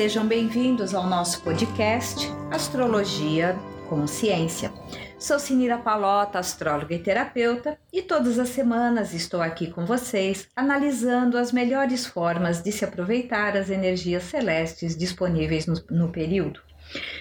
Sejam bem-vindos ao nosso podcast Astrologia Consciência. Sou Sinira Palota, astróloga e terapeuta, e todas as semanas estou aqui com vocês analisando as melhores formas de se aproveitar as energias celestes disponíveis no, no período.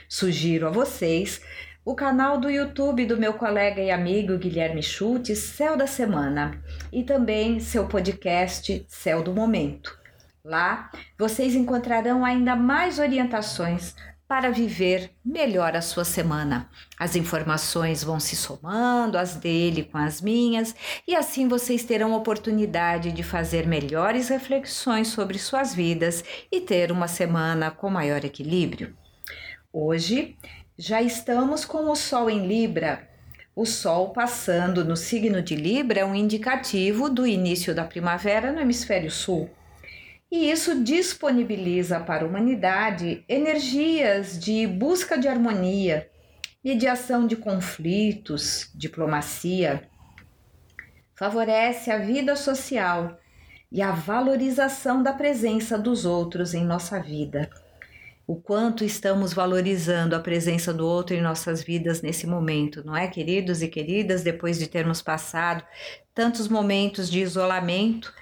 Sugiro a vocês o canal do YouTube do meu colega e amigo Guilherme Schultz, Céu da Semana, e também seu podcast Céu do Momento. Lá vocês encontrarão ainda mais orientações para viver melhor a sua semana. As informações vão se somando, as dele com as minhas, e assim vocês terão oportunidade de fazer melhores reflexões sobre suas vidas e ter uma semana com maior equilíbrio. Hoje já estamos com o Sol em Libra. O Sol passando no signo de Libra é um indicativo do início da primavera no hemisfério sul. E isso disponibiliza para a humanidade energias de busca de harmonia, mediação de conflitos, diplomacia. Favorece a vida social e a valorização da presença dos outros em nossa vida. O quanto estamos valorizando a presença do outro em nossas vidas nesse momento, não é, queridos e queridas? Depois de termos passado tantos momentos de isolamento,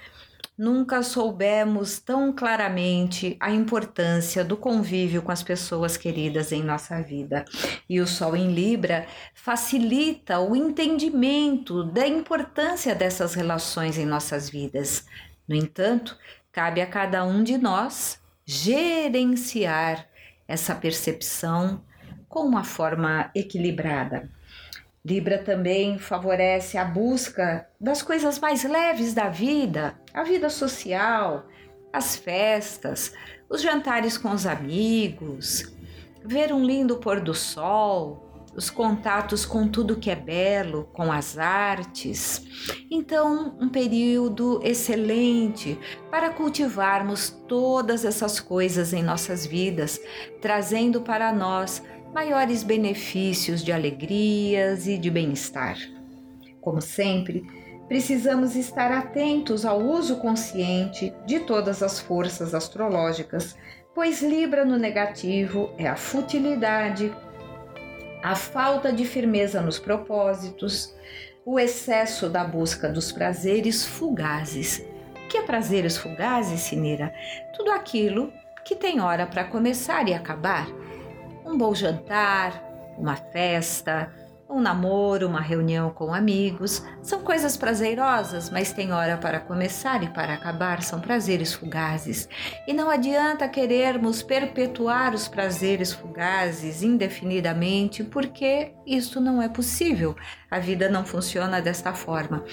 nunca soubemos tão claramente a importância do convívio com as pessoas queridas em nossa vida. E o Sol em Libra facilita o entendimento da importância dessas relações em nossas vidas. No entanto, cabe a cada um de nós gerenciar essa percepção com uma forma equilibrada. Libra também favorece a busca das coisas mais leves da vida, a vida social, as festas, os jantares com os amigos, ver um lindo pôr do sol, os contatos com tudo que é belo, com as artes. Então, um período excelente para cultivarmos todas essas coisas em nossas vidas, trazendo para nós maiores benefícios de alegrias e de bem-estar. Como sempre, precisamos estar atentos ao uso consciente de todas as forças astrológicas, pois Libra no negativo é a futilidade, a falta de firmeza nos propósitos, o excesso da busca dos prazeres fugazes. O que é prazeres fugazes, Sinira? Tudo aquilo que tem hora para começar e acabar um bom jantar, uma festa, um namoro, uma reunião com amigos, são coisas prazerosas, mas tem hora para começar e para acabar, são prazeres fugazes. E não adianta querermos perpetuar os prazeres fugazes indefinidamente, porque isso não é possível. A vida não funciona desta forma.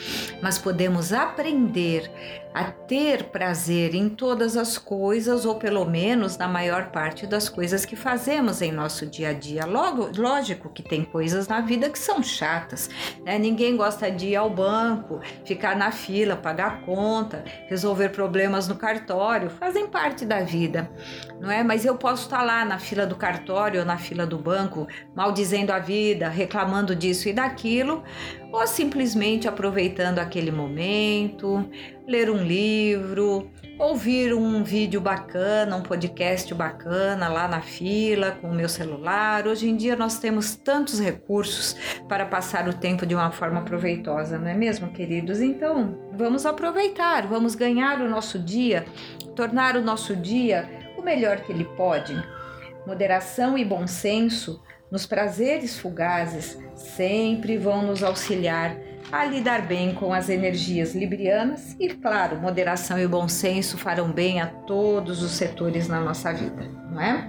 Mas podemos aprender a ter prazer em todas as coisas, ou pelo menos na maior parte das coisas que fazemos em nosso dia a dia. Logo, lógico que tem coisas na vida que são chatas, né? Ninguém gosta de ir ao banco, ficar na fila, pagar conta, resolver problemas no cartório, fazem parte da vida, não é? Mas eu posso estar lá na fila do cartório ou na fila do banco, maldizendo a vida, reclamando disso e daquilo, ou simplesmente aproveitando aquele momento, ler um livro, ouvir um vídeo bacana, um podcast bacana lá na fila com o meu celular. Hoje em dia nós temos tantos recursos para passar o tempo de uma forma proveitosa, não é mesmo, queridos? Então, vamos aproveitar, vamos ganhar o nosso dia, tornar o nosso dia o melhor que ele pode. Moderação e bom senso nos prazeres fugazes sempre vão nos auxiliar a lidar bem com as energias librianas e, claro, moderação e bom senso farão bem a todos os setores na nossa vida, não é?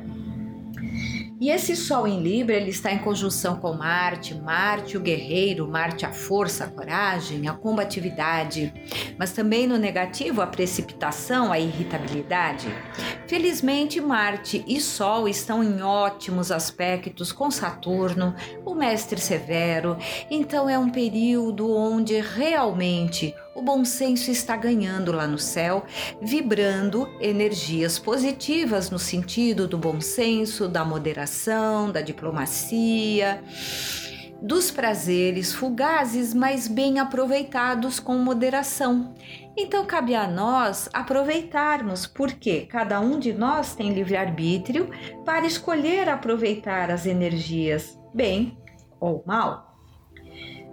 E esse Sol em Libra, ele está em conjunção com Marte, Marte o guerreiro, Marte a força, a coragem, a combatividade, mas também no negativo a precipitação, a irritabilidade. Felizmente, Marte e Sol estão em ótimos aspectos com Saturno, o mestre severo, então é um período onde realmente o bom senso está ganhando lá no céu, vibrando energias positivas no sentido do bom senso, da moderação, da diplomacia dos prazeres fugazes, mas bem aproveitados com moderação. Então cabe a nós aproveitarmos, porque cada um de nós tem livre-arbítrio para escolher aproveitar as energias bem ou mal.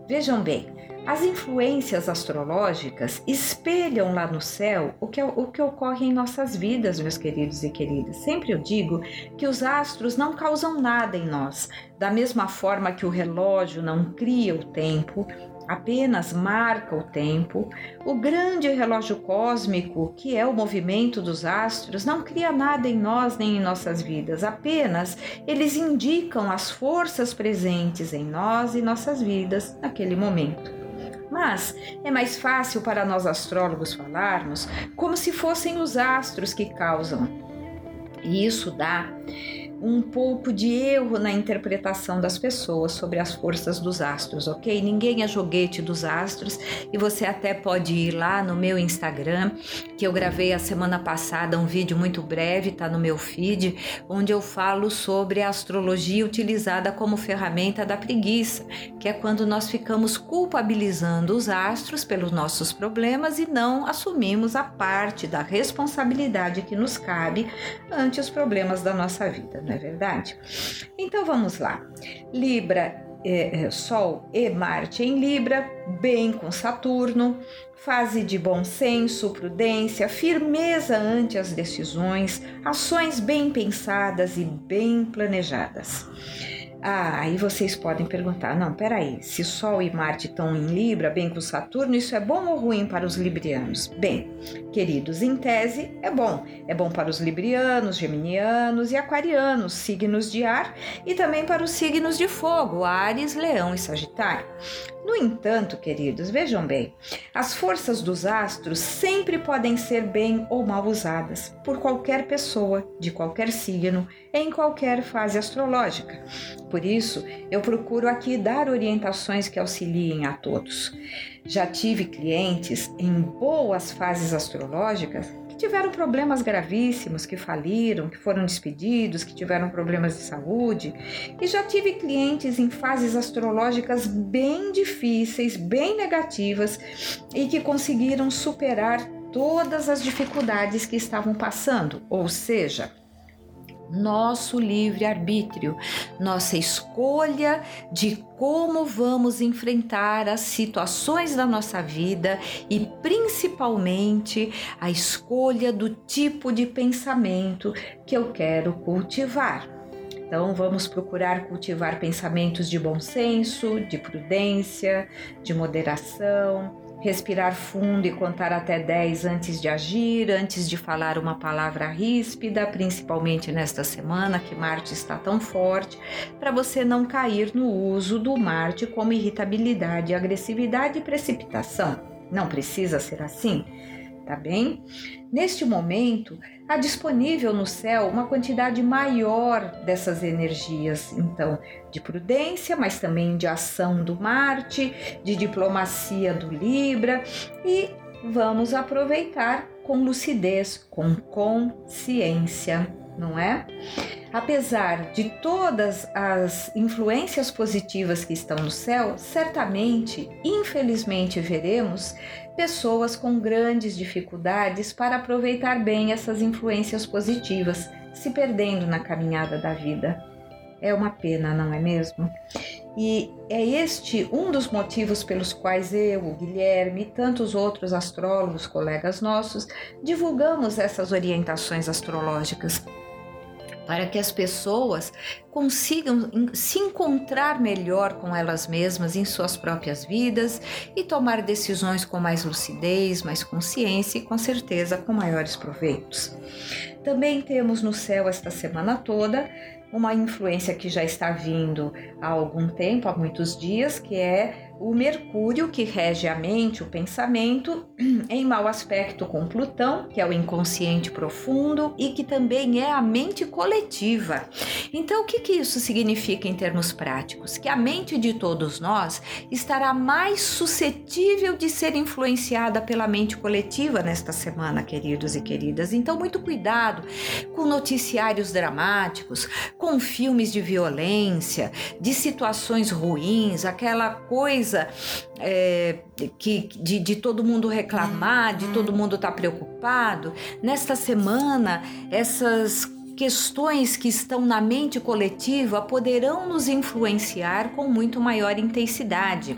Vejam bem, as influências astrológicas espelham lá no céu o que, o que ocorre em nossas vidas, meus queridos e queridas. Sempre eu digo que os astros não causam nada em nós. Da mesma forma que o relógio não cria o tempo, apenas marca o tempo, o grande relógio cósmico, que é o movimento dos astros, não cria nada em nós nem em nossas vidas, apenas eles indicam as forças presentes em nós e nossas vidas naquele momento. Mas é mais fácil para nós astrólogos falarmos como se fossem os astros que causam. E isso dá um pouco de erro na interpretação das pessoas sobre as forças dos astros, ok? Ninguém é joguete dos astros e você até pode ir lá no meu Instagram, que eu gravei a semana passada um vídeo muito breve, tá no meu feed, onde eu falo sobre a astrologia utilizada como ferramenta da preguiça, que é quando nós ficamos culpabilizando os astros pelos nossos problemas e não assumimos a parte da responsabilidade que nos cabe ante os problemas da nossa vida. Não é verdade? Então vamos lá. Libra, é, é, Sol e Marte em Libra, bem com Saturno, fase de bom senso, prudência, firmeza ante as decisões, ações bem pensadas e bem planejadas. Ah, aí vocês podem perguntar: não, peraí, se Sol e Marte estão em Libra, bem com Saturno, isso é bom ou ruim para os librianos? Bem, queridos, em tese é bom. É bom para os librianos, geminianos e aquarianos, signos de ar, e também para os signos de fogo, Ares, Leão e Sagitário. No entanto, queridos, vejam bem, as forças dos astros sempre podem ser bem ou mal usadas por qualquer pessoa, de qualquer signo, em qualquer fase astrológica. Por isso, eu procuro aqui dar orientações que auxiliem a todos. Já tive clientes em boas fases astrológicas tiveram problemas gravíssimos, que faliram, que foram despedidos, que tiveram problemas de saúde. E já tive clientes em fases astrológicas bem difíceis, bem negativas e que conseguiram superar todas as dificuldades que estavam passando. Ou seja, nosso livre-arbítrio, nossa escolha de como vamos enfrentar as situações da nossa vida e principalmente a escolha do tipo de pensamento que eu quero cultivar. Então, vamos procurar cultivar pensamentos de bom senso, de prudência, de moderação, respirar fundo e contar até 10 antes de agir, antes de falar uma palavra ríspida, principalmente nesta semana que Marte está tão forte, para você não cair no uso do Marte como irritabilidade, agressividade e precipitação. Não precisa ser assim tá bem? Neste momento, há disponível no céu uma quantidade maior dessas energias, então, de prudência, mas também de ação do Marte, de diplomacia do Libra e vamos aproveitar com lucidez, com consciência, não é? Apesar de todas as influências positivas que estão no céu, certamente, infelizmente, veremos pessoas com grandes dificuldades para aproveitar bem essas influências positivas, se perdendo na caminhada da vida. É uma pena, não é mesmo? E é este um dos motivos pelos quais eu, o Guilherme e tantos outros astrólogos, colegas nossos, divulgamos essas orientações astrológicas para que as pessoas consigam se encontrar melhor com elas mesmas em suas próprias vidas e tomar decisões com mais lucidez, mais consciência e com certeza com maiores proveitos. Também temos no céu esta semana toda uma influência que já está vindo há algum tempo, há muitos dias, que é o Mercúrio, que rege a mente, o pensamento, em mau aspecto com Plutão, que é o inconsciente profundo e que também é a mente coletiva. Então, o que, que isso significa em termos práticos? Que a mente de todos nós estará mais suscetível de ser influenciada pela mente coletiva nesta semana, queridos e queridas. Então, muito cuidado com noticiários dramáticos, com filmes de violência, de situações ruins, aquela coisa é, que de, de, todo mundo reclamar, de todo mundo estar tá preocupado. Nesta semana, essas questões que estão na mente coletiva poderão nos influenciar com muito maior intensidade.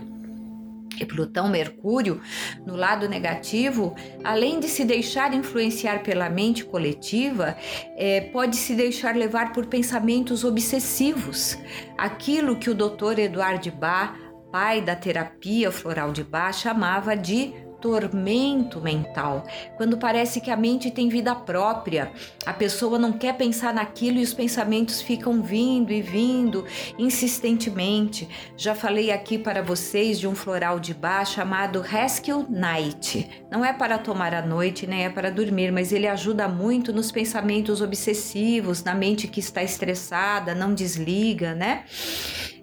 E Plutão, Mercúrio, no lado negativo, além de se deixar influenciar pela mente coletiva, é, pode se deixar levar por pensamentos obsessivos. Aquilo que o Dr. Eduardo Bach, pai da terapia floral de Bach, chamava de tormento mental, quando parece que a mente tem vida própria, a pessoa não quer pensar naquilo e os pensamentos ficam vindo e vindo insistentemente. Já falei aqui para vocês de um floral de bar chamado Rescue Night. Não é para tomar à noite, nem é para dormir, mas ele ajuda muito nos pensamentos obsessivos, na mente que está estressada, não desliga, né?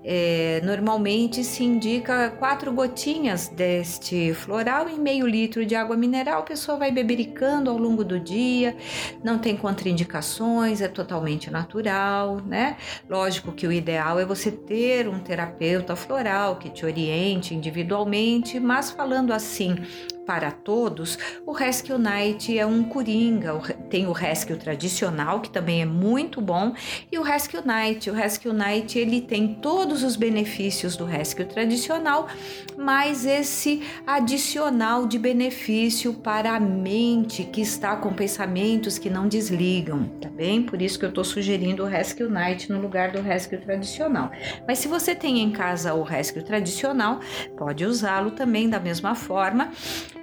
É, normalmente se indica quatro gotinhas deste floral em meio litro de água mineral. A pessoa vai bebericando ao longo do dia, não tem contraindicações, é totalmente natural, né? Lógico que o ideal é você ter um terapeuta floral que te oriente individualmente, mas falando assim, para todos, o Rescue Night é um coringa. Tem o Rescue tradicional, que também é muito bom, e o Rescue Night. O Rescue Night ele tem todos os benefícios do Rescue tradicional, mas esse adicional de benefício para a mente que está com pensamentos que não desligam, tá bem? Por isso que eu estou sugerindo o Rescue Night no lugar do Rescue tradicional. Mas se você tem em casa o Rescue tradicional, pode usá-lo também da mesma forma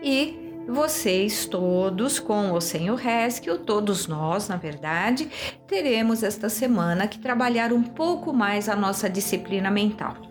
e vocês todos, com ou sem o Rescue, todos nós, na verdade, teremos esta semana que trabalhar um pouco mais a nossa disciplina mental.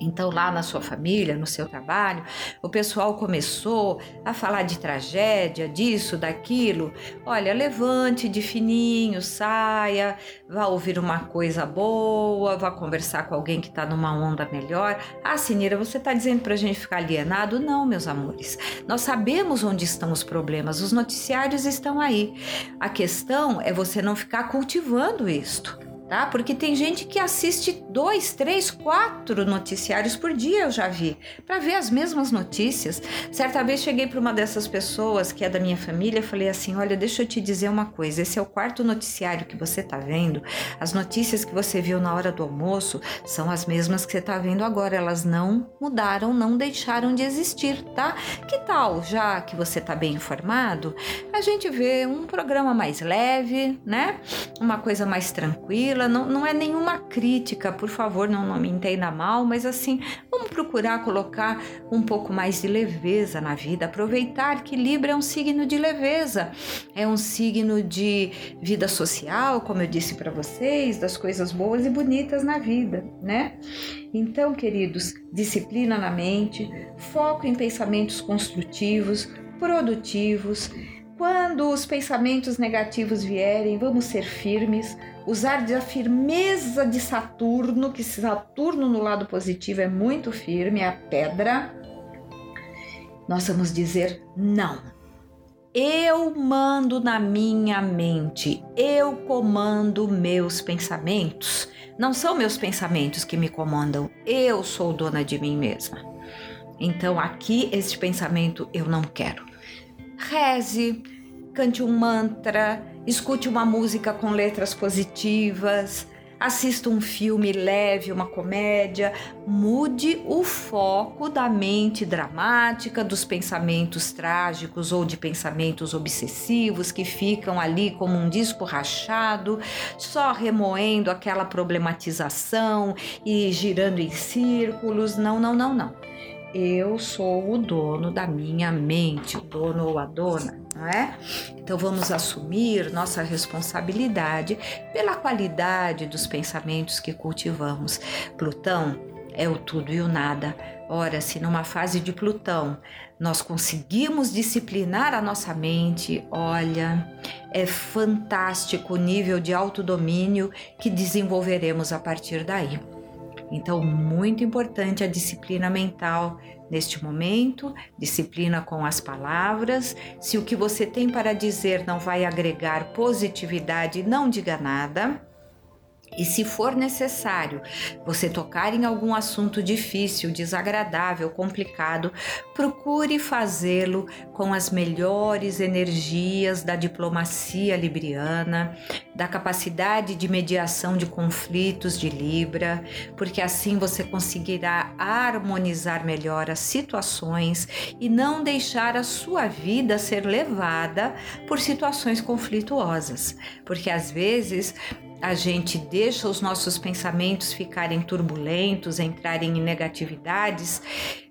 Então, lá na sua família, no seu trabalho, o pessoal começou a falar de tragédia, disso, daquilo. Olha, levante de fininho, saia, vá ouvir uma coisa boa, vá conversar com alguém que está numa onda melhor. Ah, Sinira, você está dizendo para a gente ficar alienado? Não, meus amores. Nós sabemos onde estão os problemas, os noticiários estão aí. A questão é você não ficar cultivando isto tá? Porque tem gente que assiste dois, três, quatro noticiários por dia, eu já vi, para ver as mesmas notícias. Certa vez cheguei para uma dessas pessoas que é da minha família falei assim: olha, deixa eu te dizer uma coisa, esse é o quarto noticiário que você tá vendo. As notícias que você viu na hora do almoço são as mesmas que você tá vendo agora, elas não mudaram, não deixaram de existir, tá? Que tal, já que você tá bem informado, a gente vê um programa mais leve, né? Uma coisa mais tranquila tranquila, não, não é nenhuma crítica, por favor, não, não me entenda mal, mas assim, vamos procurar colocar um pouco mais de leveza na vida, aproveitar que Libra é um signo de leveza, é um signo de vida social, como eu disse para vocês, das coisas boas e bonitas na vida, né? Então, queridos, disciplina na mente, foco em pensamentos construtivos, produtivos. Quando os pensamentos negativos vierem, vamos ser firmes, usar da firmeza de Saturno, que Saturno no lado positivo é muito firme, é a pedra. Nós vamos dizer não. Eu mando na minha mente, eu comando meus pensamentos. Não são meus pensamentos que me comandam, eu sou dona de mim mesma. Então aqui este pensamento eu não quero. Reze, cante um mantra, escute uma música com letras positivas, assista um filme leve, uma comédia, mude o foco da mente dramática, dos pensamentos trágicos ou de pensamentos obsessivos que ficam ali como um disco rachado, só remoendo aquela problematização e girando em círculos. Não, não, não, não. Eu sou o dono da minha mente, o dono ou a dona não é? Então vamos assumir nossa responsabilidade pela qualidade dos pensamentos que cultivamos. Plutão é o tudo e o nada. Ora, se numa fase de Plutão nós conseguimos disciplinar a nossa mente, olha, é fantástico o nível de autodomínio que desenvolveremos a partir daí. Então, muito importante a disciplina mental neste momento, disciplina com as palavras. Se o que você tem para dizer não vai agregar positividade, não diga nada. E se for necessário você tocar em algum assunto difícil, desagradável, complicado, procure fazê-lo com as melhores energias da diplomacia libriana, da capacidade de mediação de conflitos de Libra, porque assim você conseguirá harmonizar melhor as situações e não deixar a sua vida ser levada por situações conflituosas, porque às vezes a gente deixa os nossos pensamentos ficarem turbulentos, entrarem em negatividades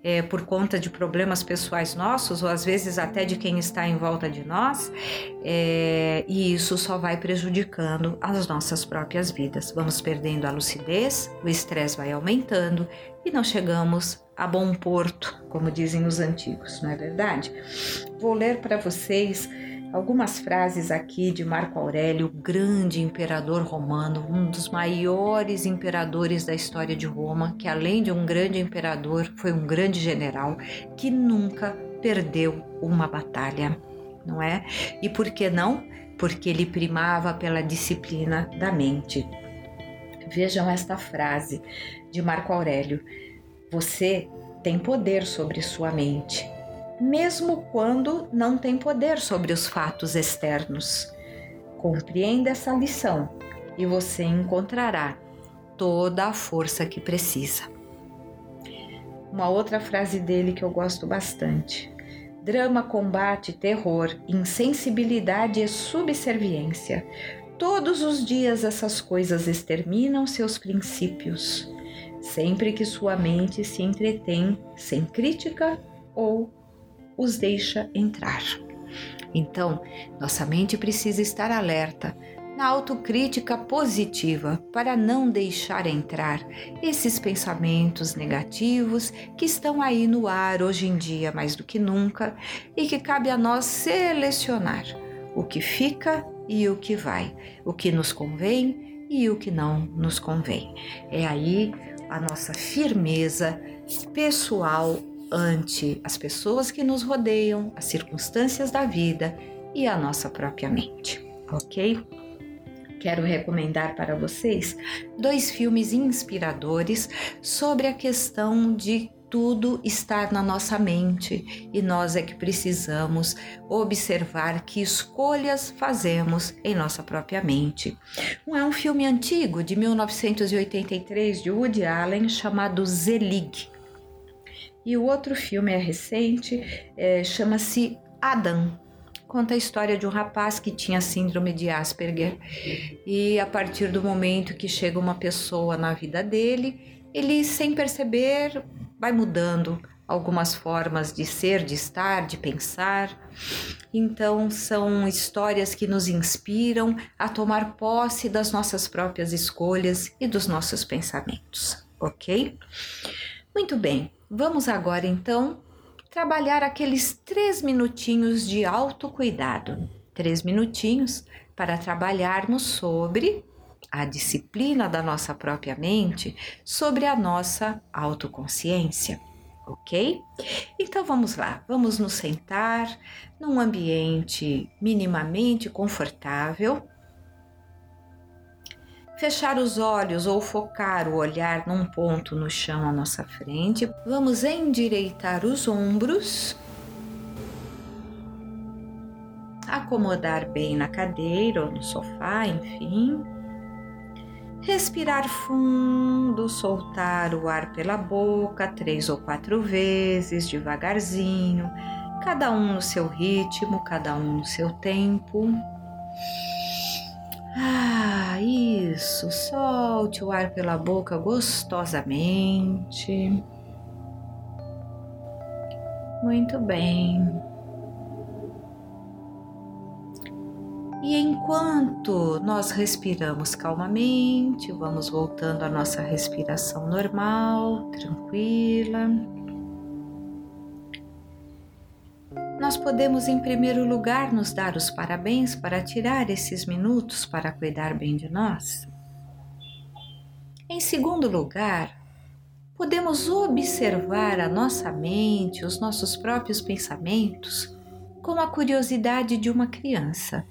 é, por conta de problemas pessoais nossos, ou às vezes até de quem está em volta de nós, é, e isso só vai prejudicando as nossas próprias vidas. Vamos perdendo a lucidez, o estresse vai aumentando e não chegamos a bom porto, como dizem os antigos, não é verdade? Vou ler para vocês algumas frases aqui de Marco Aurélio, grande imperador romano, um dos maiores imperadores da história de Roma, que além de um grande imperador, foi um grande general que nunca perdeu uma batalha, não é? E por que não? Porque ele primava pela disciplina da mente. Vejam esta frase de Marco Aurélio: Você tem poder sobre sua mente mesmo quando não tem poder sobre os fatos externos. Compreenda essa lição e você encontrará toda a força que precisa. Uma outra frase dele que eu gosto bastante. Drama, combate, terror, insensibilidade e subserviência. Todos os dias essas coisas exterminam seus princípios, sempre que sua mente se entretém sem crítica ou os deixa entrar. Então, nossa mente precisa estar alerta na autocrítica positiva para não deixar entrar esses pensamentos negativos que estão aí no ar hoje em dia mais do que nunca e que cabe a nós selecionar o que fica e o que vai, o que nos convém e o que não nos convém. É aí a nossa firmeza pessoal ante as pessoas que nos rodeiam, as circunstâncias da vida e a nossa própria mente, ok? Quero recomendar para vocês dois filmes inspiradores sobre a questão de tudo estar na nossa mente e nós é que precisamos observar que escolhas fazemos em nossa própria mente. Um é um filme antigo de 1983 de Woody Allen chamado Zelig. E o outro filme é recente, é, chama-se Adam. Conta a história de um rapaz que tinha síndrome de Asperger e a partir do momento que chega uma pessoa na vida dele, ele sem perceber vai mudando algumas formas de ser, de estar, de pensar. Então, são histórias que nos inspiram a tomar posse das nossas próprias escolhas e dos nossos pensamentos, ok? Muito bem, Vamos agora então trabalhar aqueles três minutinhos de autocuidado. Três minutinhos para trabalharmos sobre a disciplina da nossa própria mente, sobre a nossa autoconsciência, ok? Então vamos lá, vamos nos sentar num ambiente minimamente confortável fechar os olhos ou focar o olhar num ponto no chão à nossa frente. Vamos endireitar os ombros, acomodar bem na cadeira ou no sofá, enfim. Respirar fundo, soltar o ar pela boca três ou quatro vezes, devagarzinho, cada um no seu ritmo, cada um no seu tempo. Ah, isso. Solte o ar pela boca gostosamente. Muito bem. E enquanto nós respiramos calmamente, vamos voltando à nossa respiração normal, tranquila. Nós podemos, em primeiro lugar, nos dar os parabéns para tirar esses minutos para cuidar bem de nós. Em segundo lugar, podemos observar a nossa mente, os nossos próprios pensamentos, com a curiosidade de uma criança.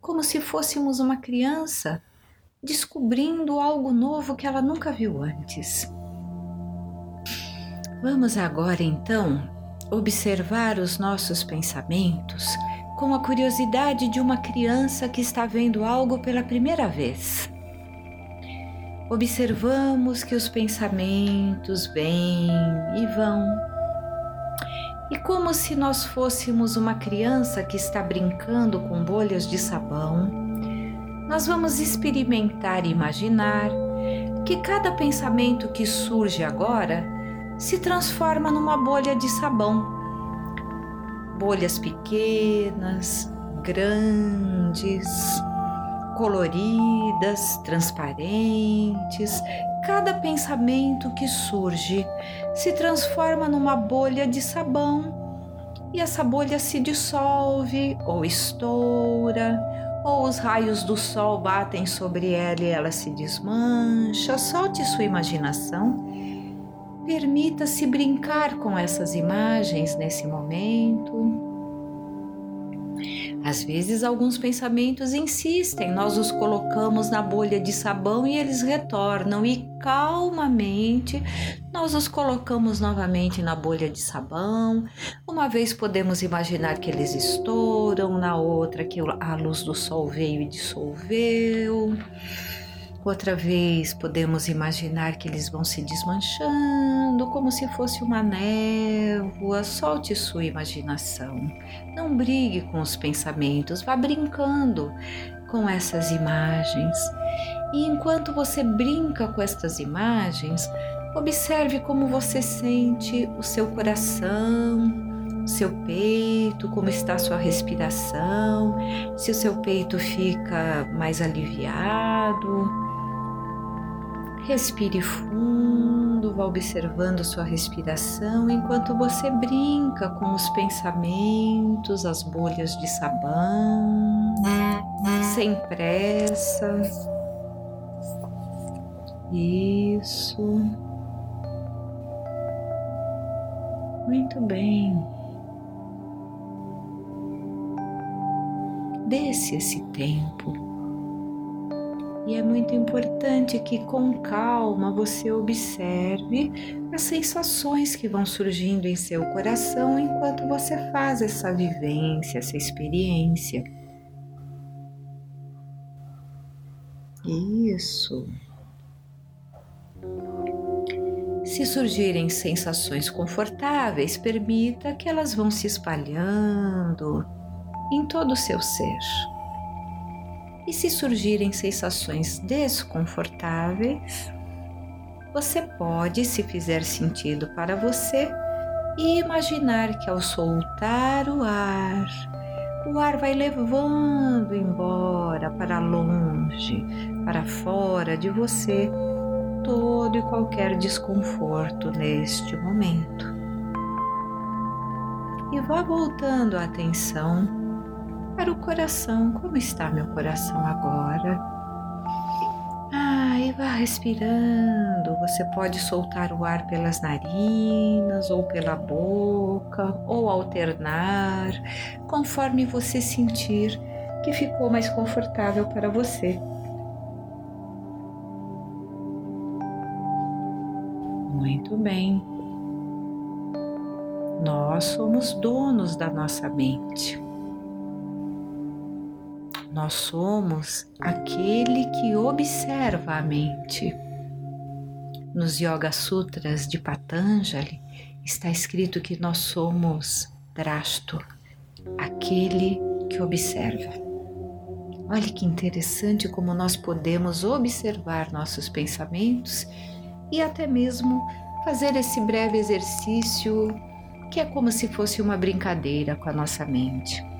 Como se fôssemos uma criança descobrindo algo novo que ela nunca viu antes. Vamos agora então observar os nossos pensamentos com a curiosidade de uma criança que está vendo algo pela primeira vez observamos que os pensamentos vêm e vão. E como se nós fôssemos uma criança que está brincando com bolhas de sabão, nós vamos experimentar e imaginar que cada pensamento que surge agora se transforma numa bolha de sabão. Bolhas pequenas, grandes, coloridas, transparentes. Cada pensamento que surge se transforma numa bolha de sabão e essa bolha se dissolve ou estoura, ou os raios do sol batem sobre ela e ela se desmancha. Solte sua imaginação. Permita-se brincar com essas imagens nesse momento. Às vezes, alguns pensamentos insistem, nós os colocamos na bolha de sabão e eles retornam, e calmamente nós os colocamos novamente na bolha de sabão. Uma vez podemos imaginar que eles estouram, na outra que a luz do sol veio e dissolveu. Outra vez podemos imaginar que eles vão se desmanchando como se fosse uma névoa. Solte sua imaginação. Não brigue com os pensamentos, vá brincando com essas imagens. E enquanto você brinca com estas imagens, observe como você sente o seu coração, seu peito, como está sua respiração, se o seu peito fica mais aliviado Respire fundo, vá observando sua respiração enquanto você brinca com os pensamentos, as bolhas de sabão, sem pressa. Isso. Muito bem. Desse esse tempo e é muito importante que com calma você observe as sensações que vão surgindo em seu coração enquanto você faz essa vivência, essa experiência. Isso. Se surgirem sensações confortáveis, permita que elas vão se espalhando em todo o seu ser. E se surgirem sensações desconfortáveis, você pode, se fizer sentido para você, imaginar que ao soltar o ar, o ar vai levando embora para longe, para fora de você, todo e qualquer desconforto neste momento. E vá voltando a atenção para o coração. Como está meu coração agora? Ah, e vá respirando. Você pode soltar o ar pelas narinas ou pela boca, ou alternar, conforme você sentir que ficou mais confortável para você. Muito bem. Nós somos donos da nossa mente. Nós somos aquele que observa a mente. Nos Yoga Sutras de Patanjali está escrito que nós somos Drashto, aquele que observa. Olha que interessante como nós podemos observar nossos pensamentos e até mesmo fazer esse breve exercício que é como se fosse uma brincadeira com a nossa mente.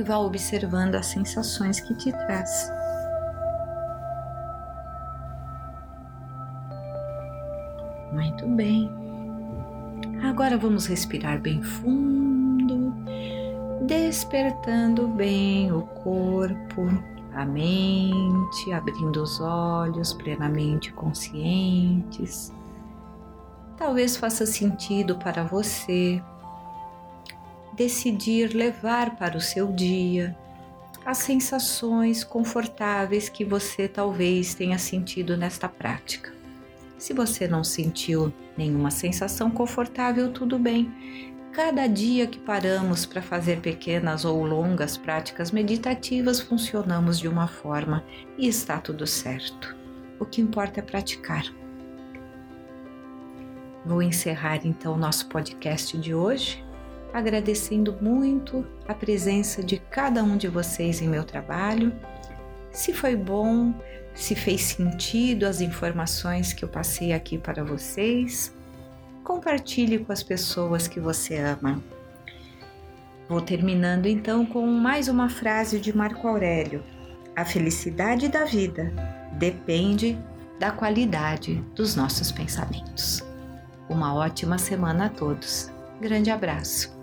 E vá observando as sensações que te traz. Muito bem. Agora vamos respirar bem fundo, despertando bem o corpo, a mente, abrindo os olhos plenamente conscientes. Talvez faça sentido para você decidir levar para o seu dia as sensações confortáveis que você talvez tenha sentido nesta prática. Se você não sentiu nenhuma sensação confortável, tudo bem. Cada dia que paramos para fazer pequenas ou longas práticas meditativas, funcionamos de uma forma e está tudo certo. O que importa é praticar. Vou encerrar então nosso podcast de hoje agradecendo muito a presença de cada um de vocês em meu trabalho. Se foi bom, se fez sentido as informações que eu passei aqui para vocês, compartilhe com as pessoas que você ama. Vou terminando então com mais uma frase de Marco Aurélio: A felicidade da vida depende da qualidade dos nossos pensamentos. Uma ótima semana a todos. Grande abraço.